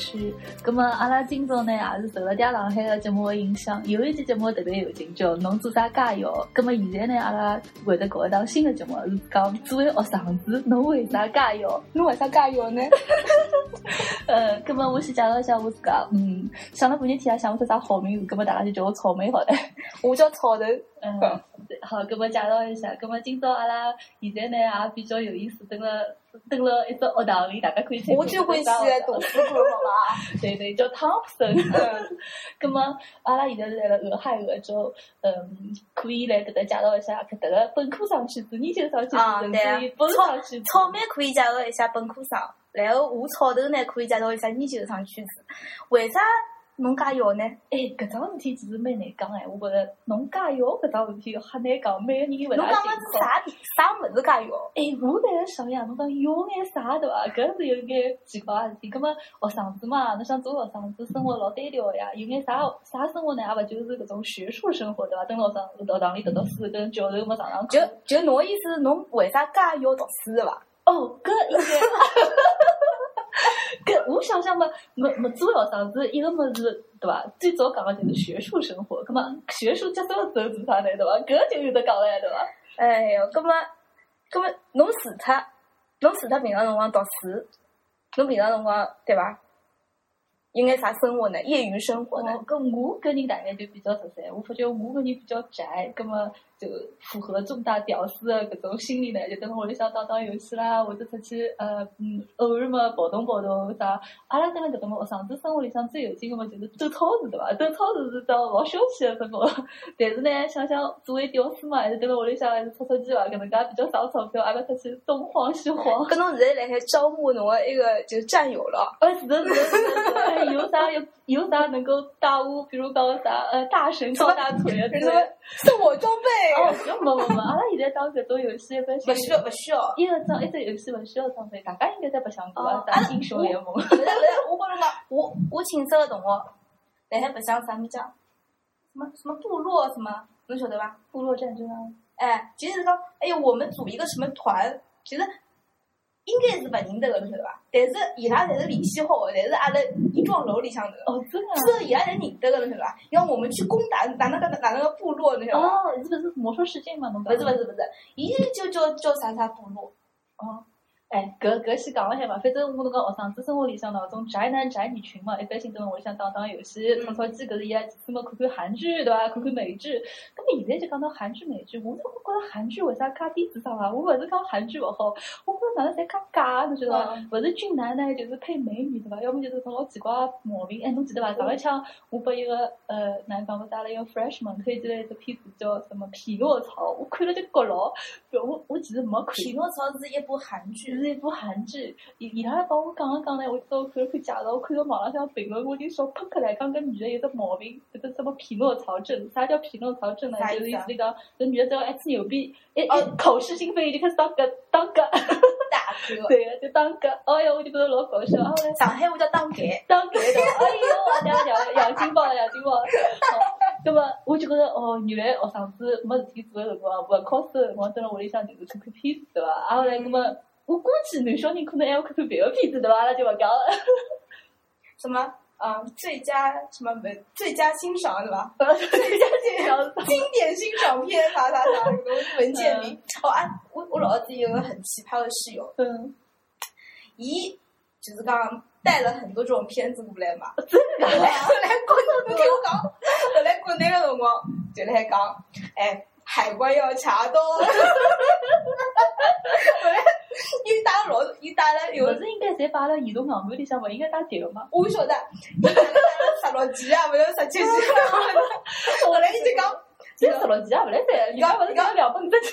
是北美分隔五大湖区。那么阿拉今朝呢，也是受了点上海的节目的影响，有一期节目特别有劲，叫“侬做啥加油”。那么现在呢，阿拉会得搞一档新的节目，是讲作为学生子，侬为啥加油？侬为啥加油呢？呃，那么我先介绍一下我自家，嗯，想了半天天也想不出啥好名字，那么大家就叫我草莓好了。我叫草头。嗯，好，那么介绍一下，那么今朝阿拉现在呢也比较有意思，等了等了一只学堂里，大家可以我最欢喜读书馆，好伐？对对，叫汤普森。那么阿拉现在是来了俄亥俄州，嗯，可以来搿搭介绍一下搿搭个本科生圈子、研究生圈子，甚至于博士生圈子。草莓可以介绍一下本科生，然后我草头呢可以介绍一下研究生圈子。为啥？侬加油呢？哎，搿桩事体其实蛮难讲哎，我觉着侬加油搿桩事体很难讲，每个人有勿同情况。侬讲个啥啥物事加油？哎，我在想呀，侬讲有眼啥对伐？搿是有眼奇怪个事体。葛末学生子嘛，侬想做学生子，生活老单调呀，有眼啥啥生活呢？也勿就是搿种学术生活对伐？等学生学堂里读读书，跟教授么上上课。就就侬意思，侬为啥介要读书对伐？哦，搿应该。搿我想想嘛，没没做学生子，一个么子。对伐？最早讲的就是学术生活，葛么学术结束之后做啥呢？对伐？搿就有得讲了，对伐？哎哟，葛么，葛么侬除他，侬除他平常辰光读书，侬平常辰光对伐？应该啥生活呢？业余生活呢？搿我个人大概就比较实在，我发觉我个人比较宅，葛么。就符合重大屌丝的搿种心理呢，就等屋里向打打游戏啦，或者出去呃嗯偶尔嘛跑动跑动啥。阿拉等辣搿种学生子生活里向最有劲个嘛就是走超市对伐？走超市是桩老消气个生活。但是呢，想想作为屌丝嘛，还是等辣屋里向还是出出去伐？搿能介比较省钞票，阿拉出去东晃西晃。搿侬现在辣海招募侬个一个就是战友了。哎，是的，是的，是的。有啥有有啥能够打我？比如讲啥呃大神高大腿啊，什么送我装备。哦，没没没，阿拉现在打搿种游戏一般勿需要勿需要，一个装一只游戏勿需要装备，大家应该在白相过啊，打英雄联盟。勿是勿是，我觉着嘛，我我寝室个同学，辣海白相啥物事？什么什么部落什么，侬晓得伐？部落战争啊。哎，其实是讲，哎呦，我们组一个什么团，其实。应该是不认得个，侬晓得伐？但是伊拉侪是联系好的，但是阿拉一幢楼里向头。哦，真的。是伊拉侪认得个，侬晓得伐？要我们去攻打哪能个哪能个部落，侬晓得伐？哦，是不是魔兽世界嘛？侬讲。勿是不是不是，伊就叫叫啥啥部落。哦。哎，搿搿先讲了海嘛，反正我那个学生子生活里向那种宅男宅女群嘛，一般性都屋里向打打游戏、炒炒鸡，搿是伊拉什么看看韩剧对伐？看看美剧。葛末现在就讲到韩剧美剧，我都觉着韩剧为啥介低智商啊？我勿是讲韩剧勿好，我觉着哪能侪介假，侬晓得伐？勿是俊男呢，就是配美女对伐？要么就是种老奇怪毛病。哎，侬记得伐？上一枪我拨一个呃男讲我带了一个 freshman 推荐了一只片子叫什么《匹诺曹》，我看了就觉牢，我我其实没看。《匹诺曹》是一部韩剧，是一部韩剧。伊伊拉帮我讲了讲呢，我到看了看介绍，我看到网浪向评论，我已经笑喷出来。讲搿女的有只毛病，有只什么匹诺曹症？啥叫匹诺曹症呢？就是意思讲，搿女的只要爱吹牛逼，一一口是心非，就开始当个当个。大哥。对，就当个。哎哟，我就觉得老搞笑。上海话叫当哥。当哥的。哎呦，两两两金宝，杨金宝。那么我就觉得哦，原来学生子没事体做的辰光，勿考试的辰光，蹲辣屋里向就是看看片子，对伐？啊后来那么。我估计男小人可能还要看看别个片子对伐？那就勿讲了。什么？啊，最佳什么文？最佳欣赏是吧？最佳欣赏，经典欣赏片，啥啥啥，什么文件名？哦啊，我我老子有个很奇葩的室友，嗯，伊就是讲带了很多这种片子过来嘛。真的？后来国内，你听我讲，后来国内的辰光就来讲，哎。海关要查到，后来又带了老，又打了，有是应该侪摆辣移动硬盘里向，勿应该打碟个嘛？我晓得，十六 G 啊，勿要十七 G。后来伊就讲，这十六 G 啊，勿来三，伊讲勿是讲两百五十 G。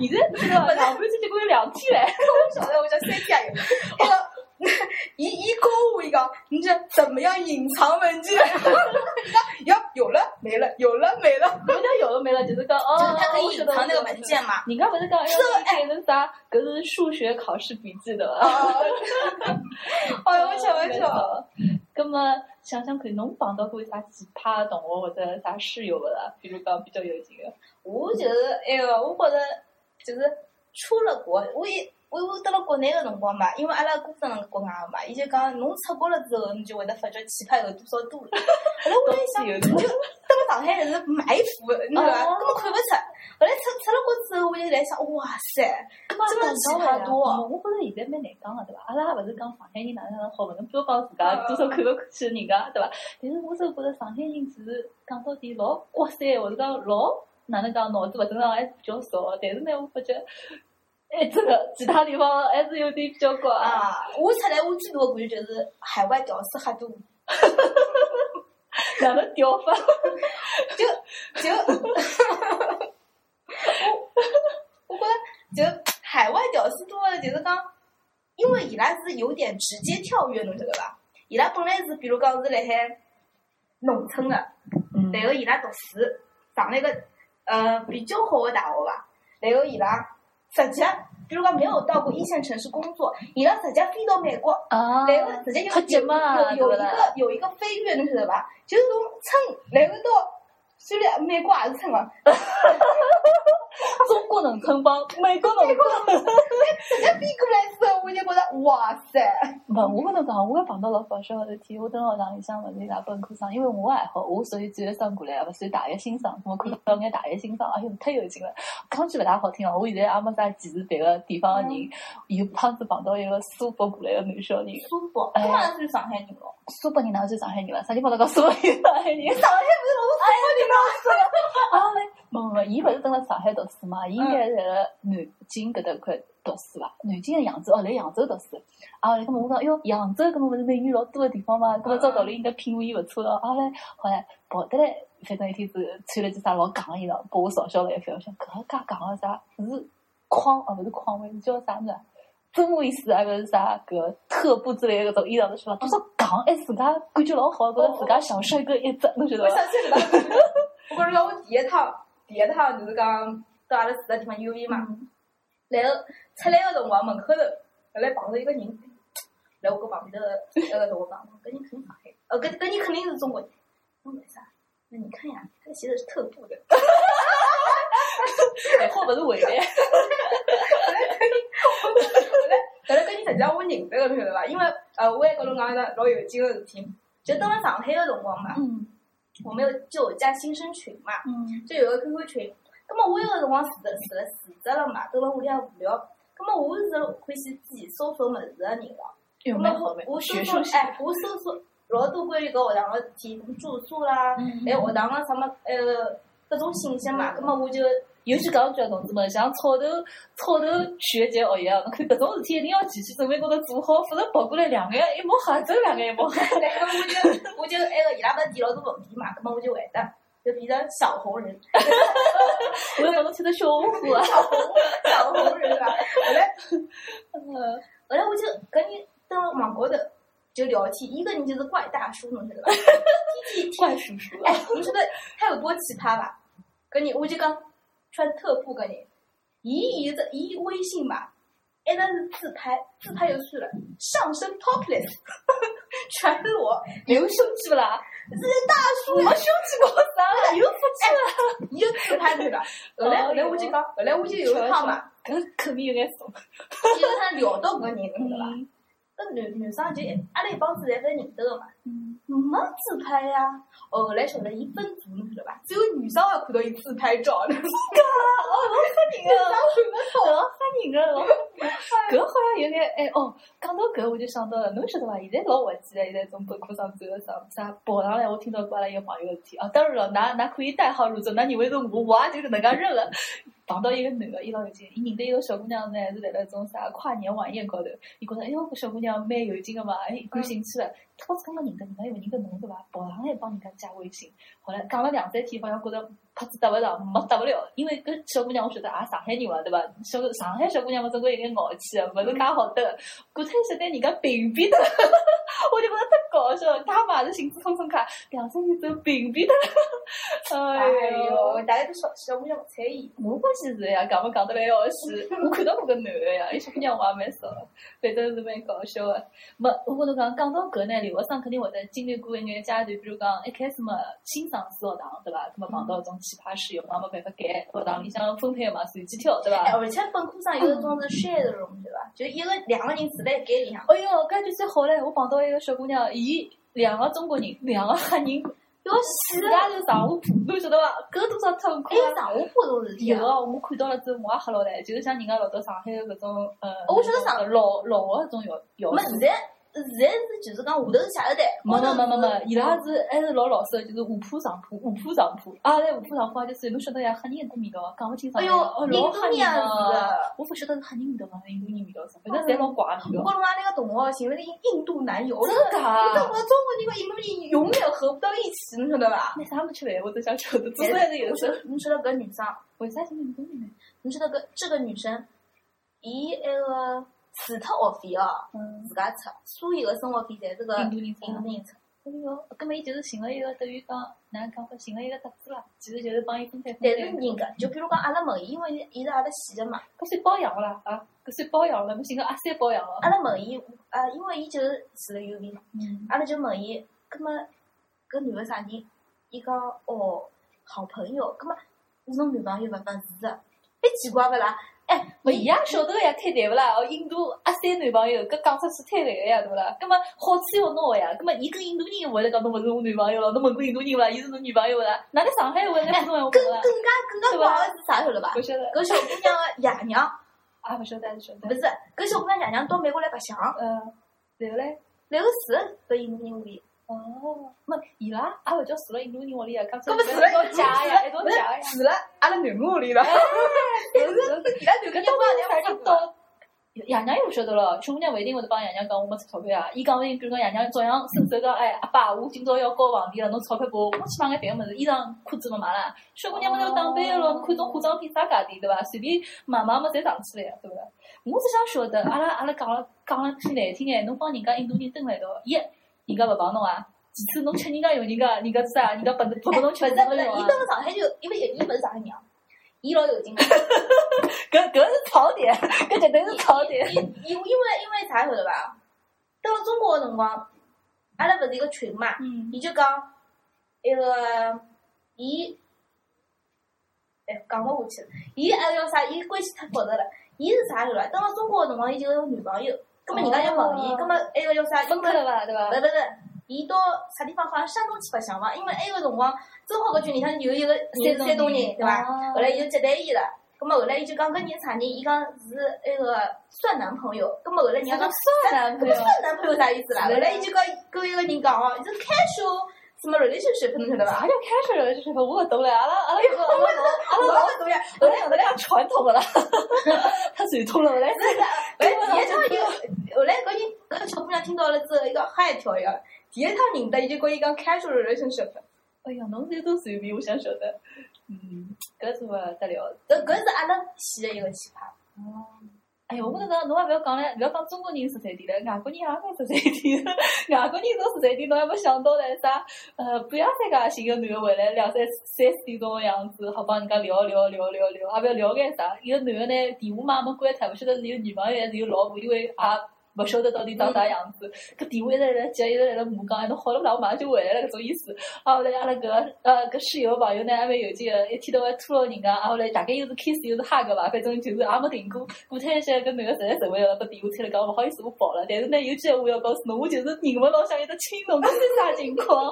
现在是个两盘机结果有两 T 嘞。我晓得，我叫三 T 也有。那个。一一购物一个，你这怎么样隐藏文件？要有了没了，有了没了，不叫有了没了，就是讲哦，他可以隐藏那个文件嘛？你刚不是讲是哎，那啥，搿是数学考试笔记的。哎呦，我笑我笑。那么想想看，侬碰到过啥奇葩的同学或者啥室友了？比如讲比较有劲的。我就是哎呦，我觉着就是出了国，我也。我我到了国内个辰光嘛，因为阿拉姑丈辣国外个嘛，伊就讲侬出国了之后，侬就会得发觉奇葩有多少多了。后来我在想，有就到了上海是埋伏的，你晓得伐？哦根本看勿出。后来出出了国之后，我就来想，哇塞，真的奇葩多我我觉着现在蛮难讲个，对伐？阿拉也勿是讲上海人哪能哪能好，勿能标榜自家多少看勿看起人家，对伐？但是我就觉着上海人其实讲到底老国三，或者讲老哪能讲脑子勿正常还是比较少。但是呢，我发觉，哎，真的其他地方还是有点比较怪。啊！我出来我最大的感觉就是海外屌丝很多，哪能屌法？就就 我我觉着就海外屌丝多了，就是讲，因为伊拉是有点直接跳跃，侬晓得伐？伊拉本来是比如讲是辣海农村的，嗯然后伊拉读书上了一个呃比较好的大学吧，然后伊拉直接比如讲没有到过一线城市工作，伊拉直接飞到美国。啊，然后直接有有有有一个有一个飞跃，侬晓得伐？就是从乘，然后到虽然美国也是乘啊，中国人称帮美国农村。直接飞过来之后，我就觉得哇塞，勿，我跟侬讲，我也碰到老搞笑个事体。我等学堂里向勿是伊拉本科生，因为我还好，我属于职业生过来，勿属于大学新生。我看到眼大学新生，哎哟，太有劲了！讲句勿大好听哦，我现在也没啥歧视别个地方个人。有趟子碰到一个苏北过来个男小人，苏北，哎他妈是上海人咯，苏北人哪能算上海人了？啥地方都讲苏北人上海人？上海不是老是苏北人吗？啊嘞，没没没，伊勿是蹲辣上海读书嘛，伊应该是辣南京搿搭块读书伐？南京个扬州，哦，来扬州读书。啊嘞，搿么我讲，哎哟，扬州搿么勿是美女老多个地方嘛？搿么照道理应该品味勿错咯。啊嘞，后来跑得来，反正一天子穿了件啥老戆个衣裳，把我嘲笑了一番。我想搿个介戆个啥？是匡哦，勿是匡威，是叫啥物事啊？真维斯啊勿是啥搿特步之类的搿种衣裳，侬晓得伐？多少戆，哎，自家感觉老好，觉着自家小帅哥一只，侬晓得伐？我想起来了，我跟你讲，我第一趟第一趟就是讲到阿拉住个地方 U V 嘛，然后出来个辰光门口头，后来碰到一个人，来我跟旁边头那个同学讲，搿人肯定上海，呃，搿搿人肯定是中国人。我为啥？那你看呀，他鞋子是特步的。哎，货勿是伪的。后来跟你实际上我认得个，侬晓得伐？因为呃，我也跟侬讲一个老有劲个事体，就等了上海个辰光嘛，嗯我们有就有加新生群嘛，嗯就有个 QQ 群。葛么我有个辰光住的住了住着了嘛，蹲了屋里向无聊。葛么我是欢喜自己搜索么子个人咯。有葛么我我搜。索哎，我搜索老多关于搿学堂个事体，什么住宿啦，嗯还有学堂个什么呃各种信息嘛。葛么我就尤其讲句啊，同志们，像草头草头学姐学一样，侬看搿种事体一定要提前期准备高头做好，否则跑过来两眼一抹黑，真两眼一抹黑。然后我就我就那个伊拉勿是提老多问题嘛，葛么我就回答，就比较小红人，我要帮侬听得小红书啊。小红小红人是吧？后来嗯后来我就跟你到网高头就聊天，一个人就是怪大叔，侬晓得吧？天天怪叔叔。哎，你晓得他有多奇葩吧？跟你我就讲穿特步个人，伊伊这伊微信吧，一直是自拍，自拍就算了，上身 topless，全裸，有胸肌不啦？这是大叔没胸肌搞啥了？有腹肌啦？你就自拍对伐？后来后来我就讲，后来我就有一趟嘛，搿肯定有眼怂。就有一趟聊到搿个人，侬晓得伐？嗯搿男男生就阿拉一帮子侪是认得个嘛，嗯，没自拍呀。后来晓得伊分组，侬晓得伐？只有女生会看到伊自拍照，侬 哦，老吓人个。老吓人个，老。搿好像有眼哎哦，讲到搿我就想到了，侬晓得伐？现在老滑稽个，现在种本科生最后上啥跑上来，我听到过阿拉一个朋友个事体啊。当然了，㑚㑚可以代号入座，㑚认为是我，我也就搿能介认了。碰到一个男个，伊老有劲，伊认得一个小姑娘呢，是辣辣种啥跨年晚宴高头，伊觉着哎哟，搿小姑娘蛮有劲个嘛，哎，感兴趣了。我是刚刚认得，人家以为认得侬对伐？跑上来帮人家加微信，后来讲了两三天，好像觉着拍子搭勿上，没搭勿了，因为搿小姑娘我晓得也上海人嘛，对伐？小上海小姑娘嘛，总归有眼傲气个，勿是介好得个。过脱一晓得人家屏蔽脱，我就觉得太搞笑了。他嘛是兴致冲冲看，两三天之后屏蔽脱了。哎哎哟，大家都小小姑娘勿睬伊。我欢喜是呀，讲勿讲得来要死。我看到过个男的呀，伊小姑娘我也蛮少的，反正是蛮搞笑的。没，我跟侬讲，讲到搿呢，留学生肯定会得经历过一眼阶段，比如讲一开始嘛，新上司学堂对伐？搿么碰到搿种奇葩室友，嘛没办法改，学堂里向分配嘛，随机挑对伐？而且本科生有一种是 share 的 room 对伐？就一个两个人住辣一间里向。哎哟，搿就最好唻！我碰到一个小姑娘，伊两个中国人，两个黑人。要死自家是上下铺，侬晓得伐？搿多少痛苦还有上下铺种事体有个，我看到了之后我也吓牢了，就是像人家老早上海的搿种呃，我晓得上老老的搿种摇摇没现在现在是就是讲下头是写字台，没没没没没，伊拉是还是老老实个，就是下铺上铺，下铺上铺。啊，在下铺上铺就是侬晓得呀，黑人搿味道，讲勿清爽。哎哟，印度人个，我勿晓得是黑人味道伐，印度人味道啥，反正侪老怪味道。我跟俺那个同学寻了个印印度男友，真的啊！你跟我中国人和印度人永远合不到一起，侬晓得伐？那啥没吃饭，我都想晓得，至少还是。侬晓得搿女生为啥是印度人呢？侬晓得搿这个女生，伊那个。除脱学费哦，自家出，所有个生活费侪是个印度人出。哎哟，搿么伊就是寻了一个等于讲，哪能讲法？寻了一个搭子啦，其实就是帮伊分摊分摊。但是人家，就比如讲阿拉问伊，因为伊是阿拉系个嘛，搿算包养啦啊，搿算包养了，侬寻个阿三包养了。阿拉问伊，啊，因为伊就是住了 U V 嘛，阿拉就问伊，搿么搿男个啥人？伊讲哦，好朋友，搿么侬男朋友勿勿是个，蛮奇怪勿啦？勿一样晓得个呀，太难勿啦？哦，印度阿三男朋友，搿讲出去太难个呀，对勿啦？葛末好处要拿个呀，葛末伊跟印度人会得讲侬勿是我男朋友了，侬问过印度人勿啦？伊是侬女朋友勿啦？哪能上海话更更加更加怪个是啥晓得伐？勿晓得。搿小姑娘个爷娘 啊，勿晓得还是晓得？勿是，搿小姑娘爷娘到美国来白相，嗯，然后嘞，然后是搿印度人屋里。哦，没伊拉也勿叫住辣印度人屋里啊，讲出来一道假呀，一道假呀，住辣阿拉囡恩屋里了。但是伊拉就搿帮爷娘到，爷娘又勿晓得了，小姑娘勿一定会得帮爷娘讲我没出钞票啊。伊讲勿定，比如讲爷娘照样伸手讲，哎，阿爸，我今朝要交房钿了，侬钞票拨我，我去买眼别个物事，衣裳裤子没买啦。小姑娘么要打扮个咯，侬看种化妆品啥价钿对伐？随便买买么侪上去了呀，对勿啦？我只想晓得，阿拉阿拉讲了讲了句难听眼，侬帮人家印度人蹲辣一道，一人家勿帮侬啊。其次，侬吃人家用人家，人家啥？人家不不不侬吃，不是不是，伊到了上海就，因为伊勿是上海人，伊老有劲个。搿搿是槽点，搿绝对是槽点。伊伊因为因为啥晓得伐？到了中国个辰光，阿拉勿是一个群嘛，伊就讲，那个伊，哎，讲勿下去了。伊还叫啥？伊关系太复杂了。伊是啥晓得伐？到了中国个辰光，伊就有女朋友，葛末人家就问伊，葛末那个叫啥？分开了伐？对伐？勿是勿是。伊到啥地方？好像山东去白相嘛，因为埃个辰光正好搿群里向有一个山山东人，对伐？后来伊就接待伊了。葛末后来伊就讲搿人啥人？伊讲是埃个算男朋友。葛末后来人家讲算男朋友，算男朋友啥意思啦？后来伊就讲跟一个人讲哦，是 casual 什么 relationship，侬晓得伐？啥叫 casual relationship？我勿懂嘞，阿拉阿拉搿个阿拉阿拉老勿懂呀。后来后来讲传统个啦，太传统了，后来。后来第一趟就后来搿人搿小姑娘听到了之后，一个吓一跳呀。第一趟认得，伊就跟伊讲 casual relationship。哎呀，侬是一种随便，我想晓得。嗯，搿是勿得了。搿搿是阿拉系的一个奇葩。哦。哎呀，我那个，侬也勿要讲了，勿要讲中国人十三点了，外国人也蛮十三点。外国人都十三点，侬还没想到嘞啥？呃，半夜三更寻个男个回来，两三三四点钟的样子，好帮人家聊聊聊聊聊，也勿要聊点啥。一个男个呢，电话嘛没关脱，勿晓得是有女朋友还是有老婆，因为也。勿晓得到底长啥样子，搿电话一直辣接，一直辣辣骂讲，哎，侬好了勿啦？我马上就回来了，搿种意思。啊，后来阿拉搿呃搿室友朋友呢，还蛮有劲个，一天到晚拖牢人家。啊，后来大概又是 kiss 又是 hug 伐，反正就是也没停过。过脱一些，搿男个实在受勿了，拨电话推了讲，勿好意思，我跑了。但是呢，有句闲话要告诉侬，我就是人勿老想一直亲侬，搿是啥情况？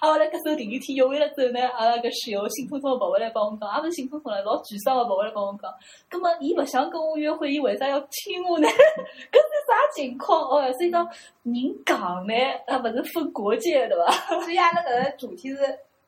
啊，后来搿首第二天约会了之后呢，阿拉搿室友兴冲冲个跑回来帮我讲，也勿是兴冲冲了，老沮丧个跑回来帮我讲。葛末伊勿想跟我约会，伊为啥要亲我呢？搿是啥情情况？哦。所以讲，人讲呢，啊，不是分国界的吧？所以阿拉搿个主题是，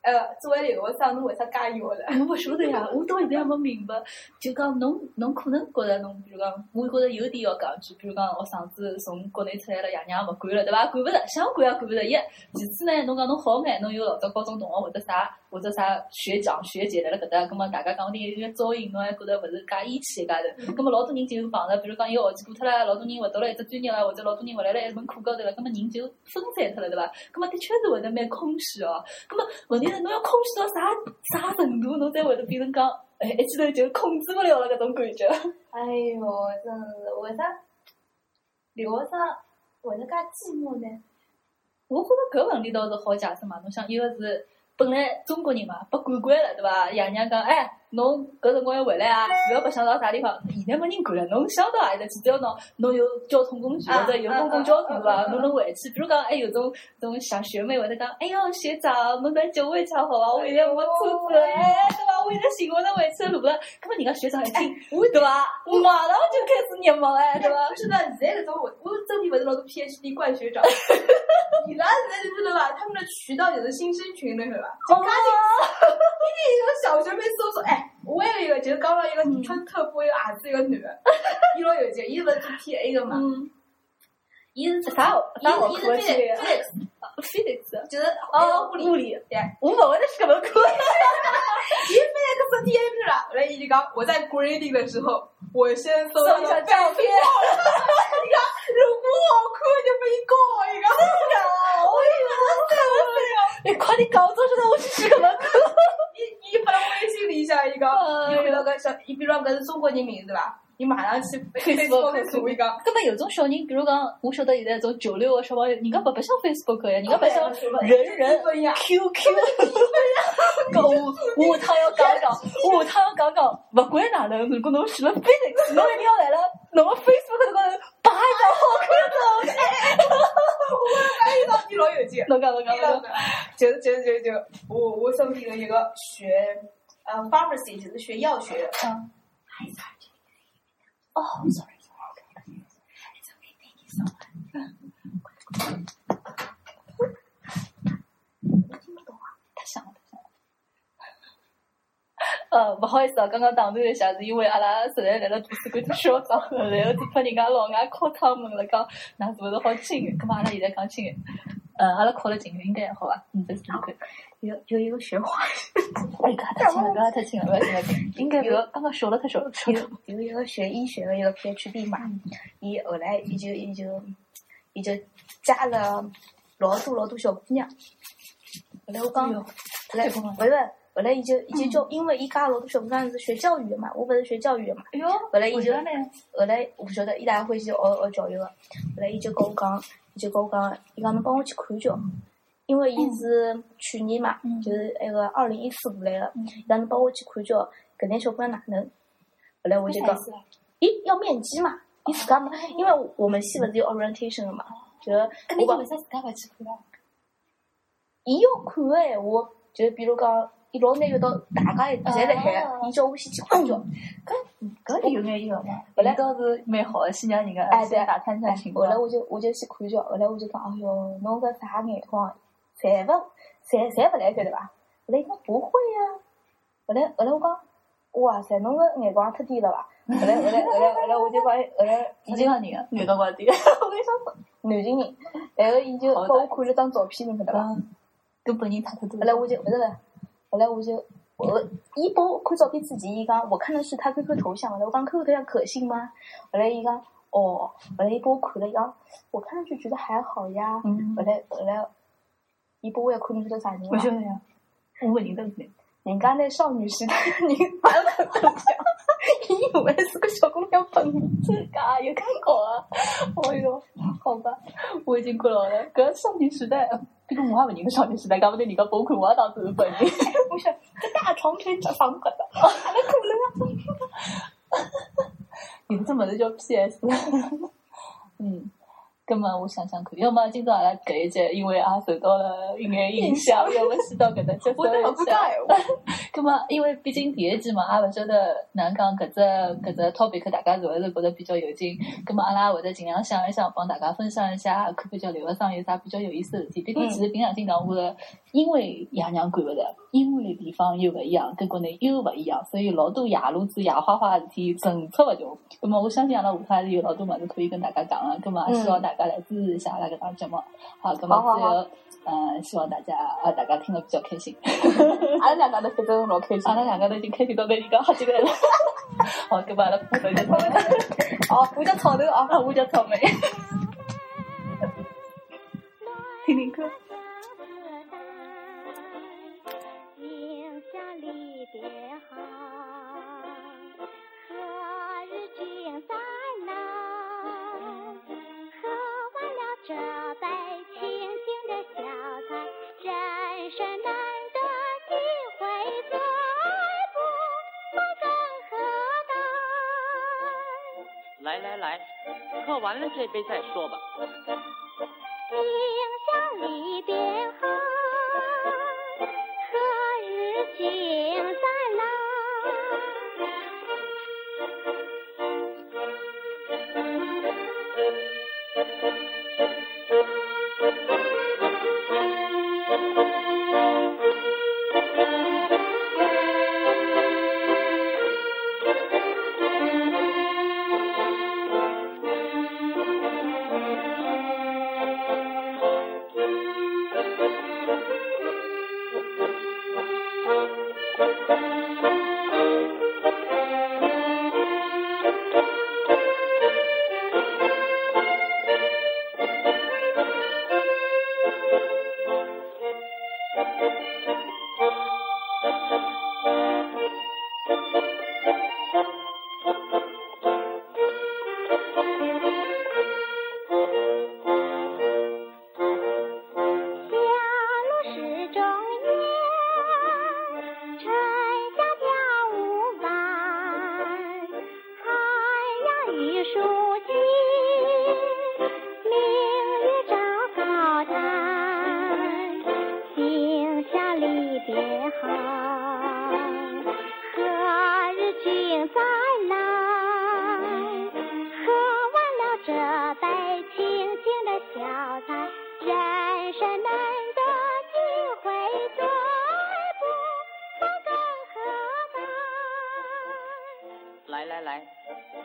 呃，作为留学生，侬为啥介约了？我勿晓得呀，我到现在还没明白。就讲侬，侬可能觉着侬，比如讲，我觉着有点要讲句，比如讲，学生子从国内出来了，爷娘勿管了，对伐？管勿着，想管也管勿着。一，其次呢，侬讲侬好眼，侬有老早高中同学或者啥。或者啥学长学姐辣辣搿搭，葛末大家讲点有眼照应，侬还觉着勿是介义气一家头。葛末老多人就碰着，比如讲一个学期过脱了，老多人勿读了一只专业了，或者老多人勿来了一门课高头了，葛末人就分散脱了，对伐？葛末的确是会得蛮空虚哦。葛末问题是侬要控制到啥啥程度，侬才会得变成讲？哎，一记头就控制不了了，搿种感觉。哎哟，真是为啥留学生会得介寂寞呢？我觉着搿问题倒是好解释嘛。侬想，一个是本来中国人嘛，被管惯了，对伐？爷娘讲，哎。侬搿辰光要回来啊！勿要白相到啥地方。现在没人管了，侬想到何里搭去？只要侬侬有交通工具或者有公共交通对伐？侬能回去。比如讲，还有种种小学妹会得讲，哎哟，学长，侬再接我一趟好伐？我现在没车子，哎，对伐？我现在寻勿着回去的路了。搿么人家学长一听，对伐？马上就开始热忙哎，对伐？是的，现在搿种我我周边勿是老多 PhD 怪学长，伊拉现在就不知道伐？他们的渠道就是新生群，侬晓得伐？就赶紧，一定有小学妹搜索，哎。我有一个，就是刚刚一个穿特步一个矮子一个女的，伊老有劲，伊是勿是做 P A 的嘛？伊是啥？伊伊是 Felix，Felix，就是哦，物理物理，对，我勿会得去搿门课。伊 Felix 是 T A P 了，后来伊就讲我在 grading 的时候，我先搜一下照片。你看，如果好看就被告一个。我以为太完美了，你快点搞，早知道我去去搿门课。伊发了微信里向一个，你比如个小，你比如搿是中国人名对伐？你马上去 Facebook 搜一个。根本有种小人，比如讲，我晓得现在种九六个小朋友，人家不白相 Facebook 呀，人家白相人人 QQ。搿我下趟要讲讲，我下趟要讲讲，勿管哪能，如果侬选了 Facebook，侬一定要来了，侬个 Facebook 高头摆一张好看的照片。我发现到你老有劲。侬讲侬讲侬讲，就就就就我我身边有一个学呃 pharmacy 就是学药学的。嗯。哦，sorry sorry，听不懂啊，太响了太响了。呃，不好意思啊，刚刚打断一下，是因为阿拉实在来了图书馆需要找，然后就怕人家老外敲窗门了，讲那是不是好近？咁嘛，阿拉现在讲近。呃，阿拉考了近，应该好吧？嗯，再试试看。有有一个学化学，哎，搿太轻了，搿太轻了，搿太轻了。应该有刚刚学了太少了。有有一个学医学的一个 PhD 嘛，伊后来伊就伊就伊就加了老多老多小姑娘。后来我讲，后来不是后来伊就伊就叫，因为伊加老多小姑娘是学教育的嘛，我勿是学教育的嘛。哎哟，后来伊就后来我不晓得，伊大概欢喜学学教育的。后来伊就跟我讲。就跟我讲，伊讲侬帮我去看叫，因为伊是去年嘛，就是那个二零一四过来个，伊讲侬帮我去看叫，搿眼小姑娘哪能？后来我就讲，咦，要面基嘛？伊自家嘛，因为我们系勿是有 orientation 个嘛，就我讲为啥自家勿去看啊？伊要看个闲话，就比如讲。伊老难遇到大家侪辣海，伊叫我先去看叫，搿搿有眼意思嘛？本来倒是蛮好个，先让人家先打探探情况。后来我就我就先看叫，后来我就讲，哎哟，侬搿啥眼光，侪勿侪侪勿来三对伐？后来伊讲不会呀，后来后来我讲，哇塞，侬搿眼光太低了伐？后来后来后来后来我就讲，后来 已经个人个眼光低，我跟你说，南京人，然后伊就帮我看了张照片，侬晓得伐？跟本人差太多。后来我就勿是个。后来我就我一波看照片之前，伊讲我看的是他 QQ 头像，我讲 QQ 头像可信吗？后来伊讲哦，后来一波看了，伊讲我看上去觉得还好呀。后来后来一波我也看不出来啥人。我晓得呀，我问认得是人家那少女时代人发个头像，以为是个小姑娘本子噶，有看过啊？哎哟，好吧，我已经过了了，搿少年时代。这个我也勿认得少年时代，搞不定你个崩溃我也当时是本人。我想，这大床腿脂肪可的，哪 可能啊？你这么子叫 PS？嗯。葛么我想想看，要么今朝阿拉搿一节，因为也受到了一眼影响，要么先到搿搭结束一下。葛么，因为毕竟第一季嘛，也勿晓得哪能讲搿只搿只 topic 大家是勿是觉得比较有劲？葛么阿拉会得尽量想一想，帮大家分享一下，可比较留学生有啥比较有意思的事体。毕竟其实平常经常会因为爷娘管勿着，因为地方又勿一样，跟国内又勿一样，所以老多夜路子、夜花花的事体层出勿穷。葛么我相信阿拉下趟还是有老多物事可以跟大家讲个。葛么希望大家来支持一下阿拉搿档节目，好，咁么最后，嗯，希望大家啊，大家听得比较开心。阿拉两个都反正老开心，阿拉两个都已经开心到被人家好几个人了。好，咁么阿拉不头就草莓。哦，我叫草头啊，我叫草莓。听听歌。来来来，喝完了这杯再说吧。今宵离别后，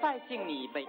再敬你一杯。